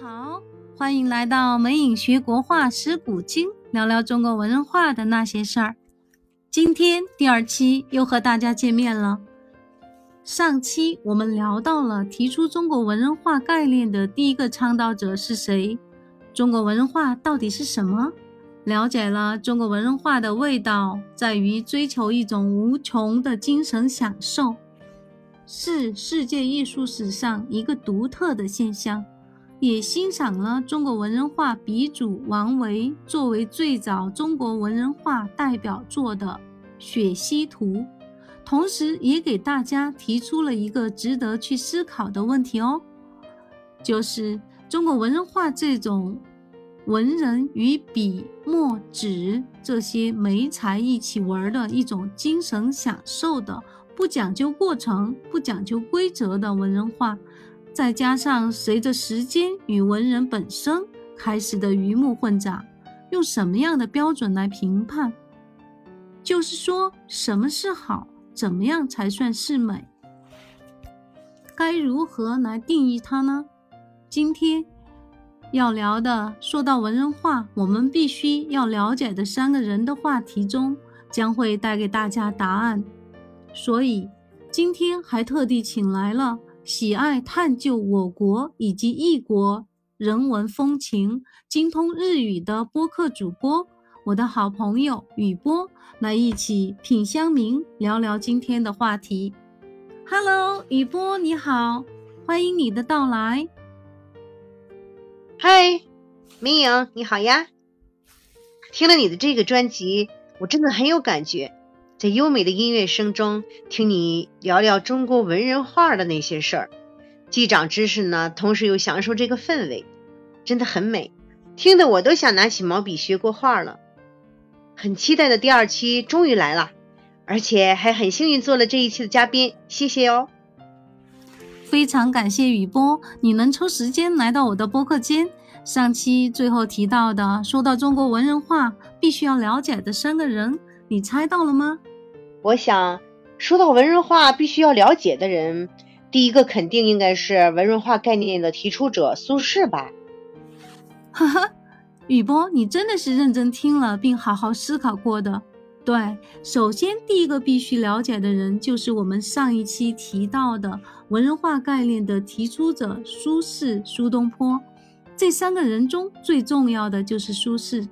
好，欢迎来到美影学国画识古今，聊聊中国文人画的那些事儿。今天第二期又和大家见面了。上期我们聊到了提出中国文人画概念的第一个倡导者是谁？中国文人画到底是什么？了解了中国文人画的味道，在于追求一种无穷的精神享受，是世界艺术史上一个独特的现象。也欣赏了中国文人画鼻祖王维作为最早中国文人画代表作的《雪溪图》，同时也给大家提出了一个值得去思考的问题哦，就是中国文人画这种文人与笔墨纸这些媒材一起玩的一种精神享受的、不讲究过程、不讲究规则的文人画。再加上随着时间与文人本身开始的鱼目混杂，用什么样的标准来评判？就是说，什么是好？怎么样才算是美？该如何来定义它呢？今天要聊的，说到文人画，我们必须要了解的三个人的话题中，将会带给大家答案。所以今天还特地请来了。喜爱探究我国以及异国人文风情、精通日语的播客主播，我的好朋友雨波，来一起品香茗，聊聊今天的话题。Hello，雨波你好，欢迎你的到来。嗨，明颖你好呀！听了你的这个专辑，我真的很有感觉。在优美的音乐声中，听你聊聊中国文人画的那些事儿，既长知识呢，同时又享受这个氛围，真的很美，听得我都想拿起毛笔学过画了。很期待的第二期终于来了，而且还很幸运做了这一期的嘉宾，谢谢哦。非常感谢雨波，你能抽时间来到我的播客间。上期最后提到的，说到中国文人画必须要了解的三个人，你猜到了吗？我想说到文人画必须要了解的人，第一个肯定应该是文人画概念的提出者苏轼吧。哈哈，雨波，你真的是认真听了并好好思考过的。对，首先第一个必须了解的人就是我们上一期提到的文人画概念的提出者苏轼、苏东坡。这三个人中最重要的就是苏轼。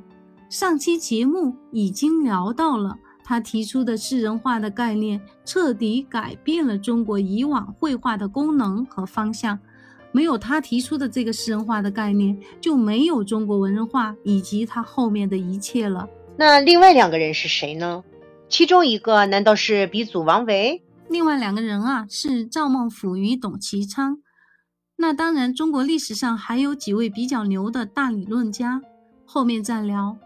上期节目已经聊到了。他提出的诗人画的概念，彻底改变了中国以往绘画的功能和方向。没有他提出的这个诗人画的概念，就没有中国文人画以及他后面的一切了。那另外两个人是谁呢？其中一个难道是鼻祖王维？另外两个人啊，是赵孟俯与董其昌。那当然，中国历史上还有几位比较牛的大理论家，后面再聊。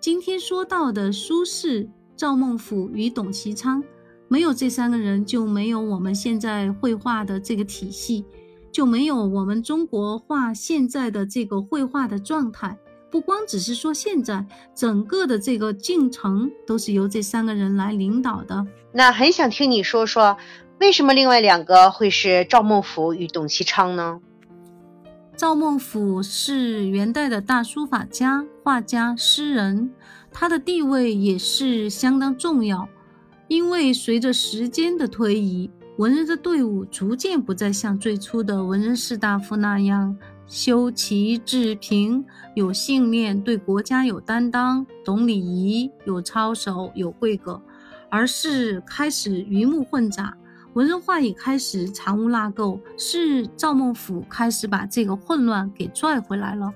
今天说到的苏轼。赵孟俯与董其昌，没有这三个人，就没有我们现在绘画的这个体系，就没有我们中国画现在的这个绘画的状态。不光只是说现在，整个的这个进程都是由这三个人来领导的。那很想听你说说，为什么另外两个会是赵孟俯与董其昌呢？赵孟俯是元代的大书法家、画家、诗人。他的地位也是相当重要，因为随着时间的推移，文人的队伍逐渐不再像最初的文人士大夫那样修齐治平，有信念，对国家有担当，懂礼仪，有操守，有规格，而是开始鱼目混杂，文人画也开始藏污纳垢，是赵孟俯开始把这个混乱给拽回来了。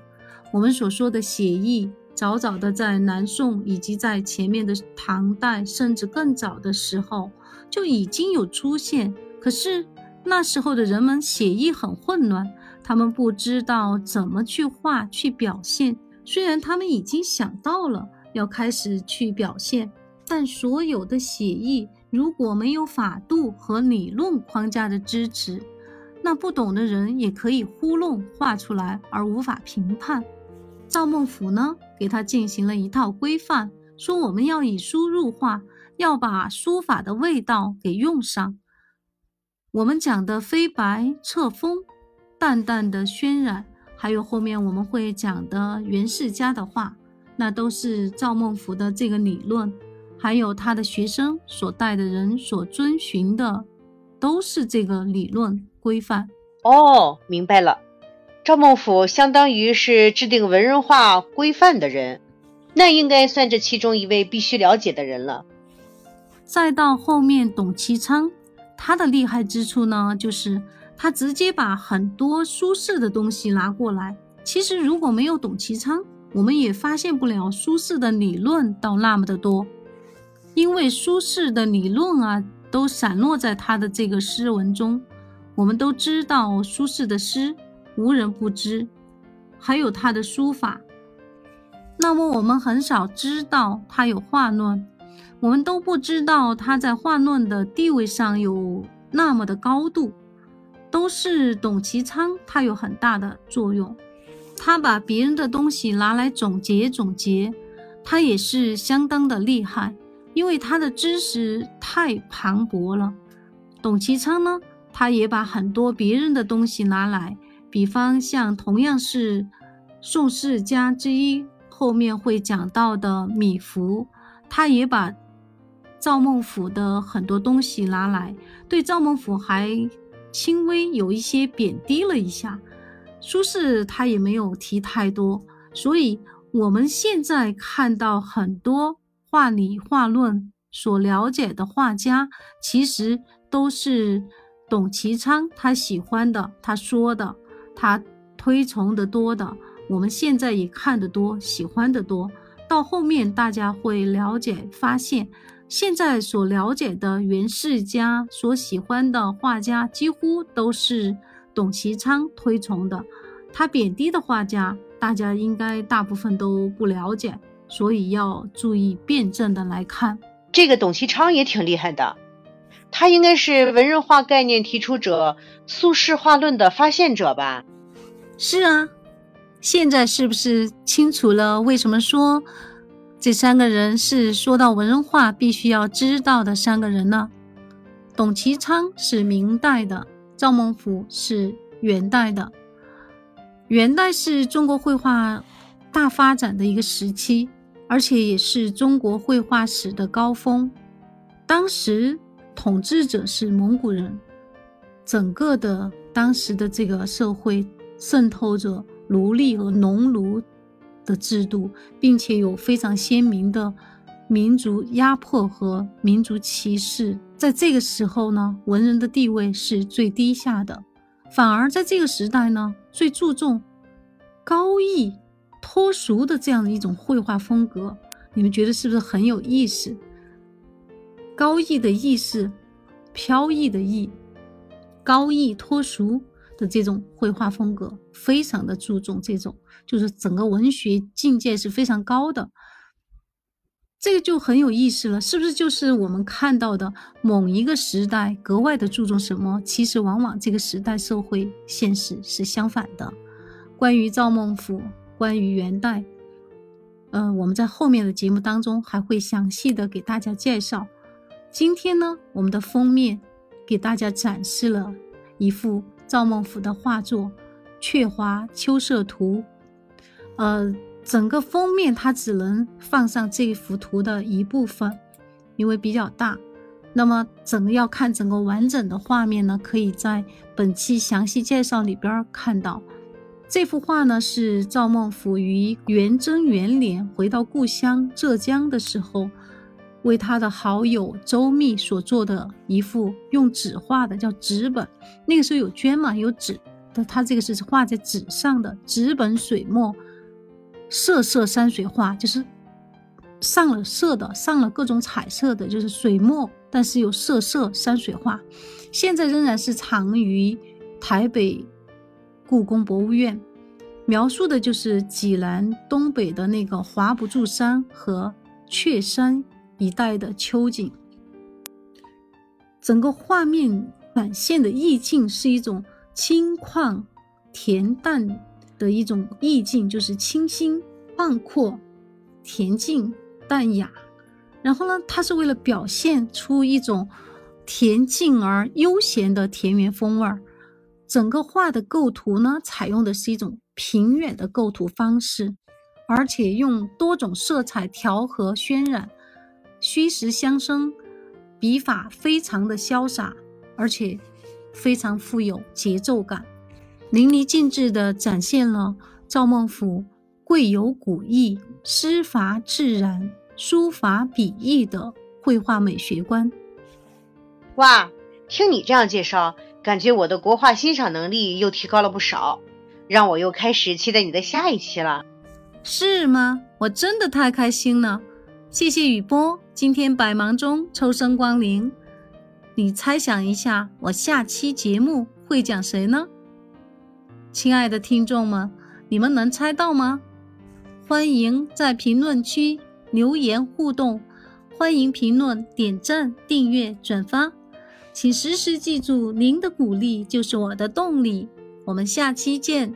我们所说的写意。早早的在南宋以及在前面的唐代，甚至更早的时候就已经有出现。可是那时候的人们写意很混乱，他们不知道怎么去画去表现。虽然他们已经想到了要开始去表现，但所有的写意如果没有法度和理论框架的支持，那不懂的人也可以糊弄画出来而无法评判。赵孟俯呢，给他进行了一套规范，说我们要以书入画，要把书法的味道给用上。我们讲的飞白侧锋，淡淡的渲染，还有后面我们会讲的袁世家的画，那都是赵孟頫的这个理论，还有他的学生所带的人所遵循的，都是这个理论规范。哦，明白了。赵孟頫相当于是制定文人画规范的人，那应该算这其中一位必须了解的人了。再到后面，董其昌，他的厉害之处呢，就是他直接把很多苏轼的东西拿过来。其实如果没有董其昌，我们也发现不了苏轼的理论到那么的多，因为苏轼的理论啊，都散落在他的这个诗文中。我们都知道苏轼的诗。无人不知，还有他的书法。那么我们很少知道他有画论，我们都不知道他在画论的地位上有那么的高度，都是董其昌他有很大的作用。他把别人的东西拿来总结总结，他也是相当的厉害，因为他的知识太磅礴了。董其昌呢，他也把很多别人的东西拿来。比方像同样是宋世家之一，后面会讲到的米芾，他也把赵孟頫的很多东西拿来，对赵孟頫还轻微有一些贬低了一下。苏轼他也没有提太多，所以我们现在看到很多画理画论所了解的画家，其实都是董其昌他喜欢的，他说的。他推崇的多的，我们现在也看得多，喜欢的多。到后面大家会了解，发现现在所了解的袁世家所喜欢的画家，几乎都是董其昌推崇的。他贬低的画家，大家应该大部分都不了解，所以要注意辩证的来看。这个董其昌也挺厉害的，他应该是文人画概念提出者。苏轼画论的发现者吧？是啊，现在是不是清楚了？为什么说这三个人是说到文人画必须要知道的三个人呢？董其昌是明代的，赵孟頫是元代的。元代是中国绘画大发展的一个时期，而且也是中国绘画史的高峰。当时统治者是蒙古人。整个的当时的这个社会渗透着奴隶和农奴的制度，并且有非常鲜明的民族压迫和民族歧视。在这个时候呢，文人的地位是最低下的，反而在这个时代呢，最注重高逸脱俗的这样的一种绘画风格。你们觉得是不是很有意思？高逸的逸是飘逸的逸。高逸脱俗的这种绘画风格，非常的注重这种，就是整个文学境界是非常高的。这个就很有意思了，是不是？就是我们看到的某一个时代格外的注重什么？其实往往这个时代社会现实是相反的。关于赵孟頫，关于元代，嗯，我们在后面的节目当中还会详细的给大家介绍。今天呢，我们的封面。给大家展示了一幅赵孟頫的画作《鹊华秋色图》。呃，整个封面它只能放上这幅图的一部分，因为比较大。那么，整个要看整个完整的画面呢，可以在本期详细介绍里边看到。这幅画呢，是赵孟頫于元贞元年回到故乡浙江的时候。为他的好友周密所做的一幅用纸画的，叫纸本。那个时候有绢嘛，有纸，但他这个是画在纸上的纸本水墨色色山水画，就是上了色的，上了各种彩色的，就是水墨，但是有色色山水画。现在仍然是藏于台北故宫博物院，描述的就是济南东北的那个华不注山和雀山。一带的秋景，整个画面展现的意境是一种清旷、恬淡的一种意境，就是清新、旷阔、恬静、淡雅。然后呢，它是为了表现出一种恬静而悠闲的田园风味儿。整个画的构图呢，采用的是一种平远的构图方式，而且用多种色彩调和渲染，虚实相生，笔法非常的潇洒，而且非常富有节奏感，淋漓尽致地展现了赵孟頫贵有古意、诗法自然、书法笔意的绘画美学观。哇，听你这样介绍，感觉我的国画欣赏能力又提高了不少，让我又开始期待你的下一期了。是吗？我真的太开心了！谢谢雨波，今天百忙中抽身光临。你猜想一下，我下期节目会讲谁呢？亲爱的听众们，你们能猜到吗？欢迎在评论区留言互动，欢迎评论、点赞、订阅、转发。请时时记住，您的鼓励就是我的动力。我们下期见。